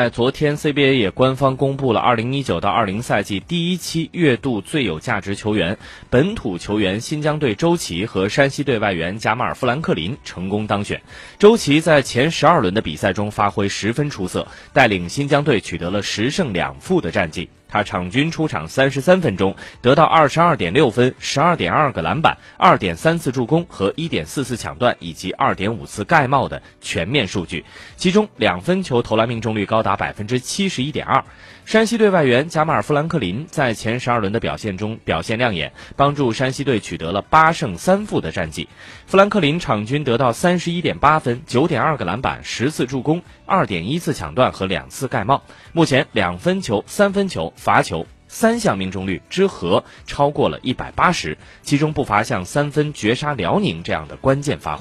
在昨天，CBA 也官方公布了二零一九到二零赛季第一期月度最有价值球员，本土球员新疆队周琦和山西队外援贾马尔·富兰克林成功当选。周琦在前十二轮的比赛中发挥十分出色，带领新疆队取得了十胜两负的战绩。他场均出场三十三分钟，得到二十二点六分、十二点二个篮板、二点三次助攻和一点四次抢断以及二点五次盖帽的全面数据，其中两分球投篮命中率高达百分之七十一点二。山西队外援贾马尔·富兰克林在前十二轮的表现中表现亮眼，帮助山西队取得了八胜三负的战绩。富兰克林场均得到三十一点八分、九点二个篮板、十次助攻、二点一次抢断和两次盖帽。目前两分球、三分球。罚球三项命中率之和超过了一百八十，其中不乏像三分绝杀辽宁这样的关键发挥。